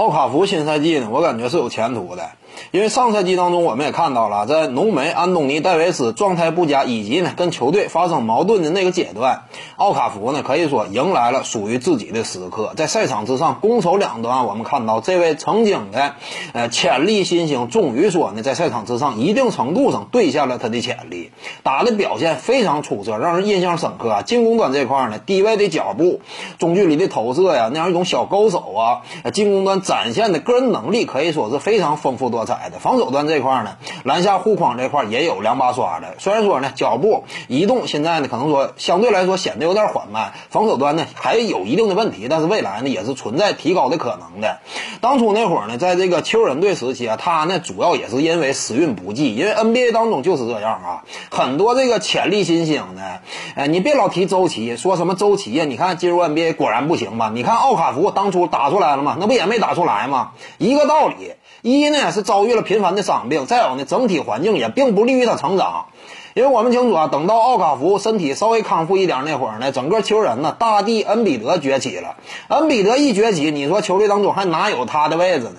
奥卡福新赛季呢，我感觉是有前途的。因为上赛季当中，我们也看到了，在浓眉、安东尼、戴维斯状态不佳，以及呢跟球队发生矛盾的那个阶段，奥卡福呢可以说迎来了属于自己的时刻。在赛场之上，攻守两端，我们看到这位曾经的呃潜力新星，终于说呢在赛场之上一定程度上兑现了他的潜力，打的表现非常出色，让人印象深刻。进攻端这块呢，低位的脚步、中距离的投射呀，那样一种小勾手啊，进攻端展现的个人能力可以说是非常丰富多彩。的防守端这块呢，篮下护框这块也有两把刷的。虽然说呢，脚步移动现在呢，可能说相对来说显得有点缓慢，防守端呢还有一定的问题，但是未来呢也是存在提高的可能的。当初那会儿呢，在这个球人队时期啊，他呢主要也是因为时运不济，因为 NBA 当中就是这样啊，很多这个潜力新星呢，哎，你别老提周琦，说什么周琦呀，你看进入 NBA 果然不行吧？你看奥卡福当初打出来了吗？那不也没打出来吗？一个道理。一呢是遭遇了频繁的伤病，再有呢整体环境也并不利于他成长，因为我们清楚啊，等到奥卡福身体稍微康复一点那会儿呢，整个球人呢大帝恩比德崛起了，恩比德一崛起，你说球队当中还哪有他的位置呢？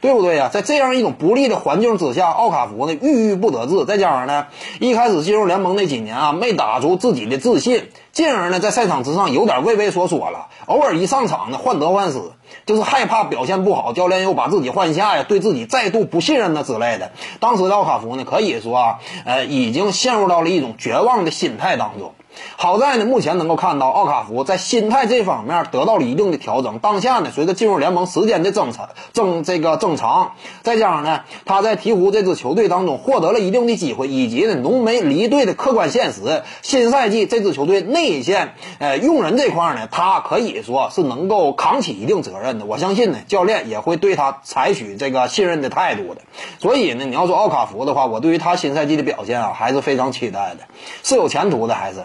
对不对呀？在这样一种不利的环境之下，奥卡福呢郁郁不得志，再加上呢一开始进入联盟那几年啊，没打出自己的自信，进而呢在赛场之上有点畏畏缩缩了，偶尔一上场呢患得患失，就是害怕表现不好，教练又把自己换下呀，对自己再度不信任呢之类的。当时的奥卡福呢可以说啊，呃已经下陷入到了一种绝望的心态当中。好在呢，目前能够看到奥卡福在心态这方面得到了一定的调整。当下呢，随着进入联盟时间的增长、增这个增长，再加上呢，他在鹈鹕这支球队当中获得了一定的机会，以及呢浓眉离队的客观现实，新赛季这支球队内线呃用人这块呢，他可以说是能够扛起一定责任的。我相信呢，教练也会对他采取这个信任的态度的。所以呢，你要说奥卡福的话，我对于他新赛季的表现啊，还是非常期待的，是有前途的，还是。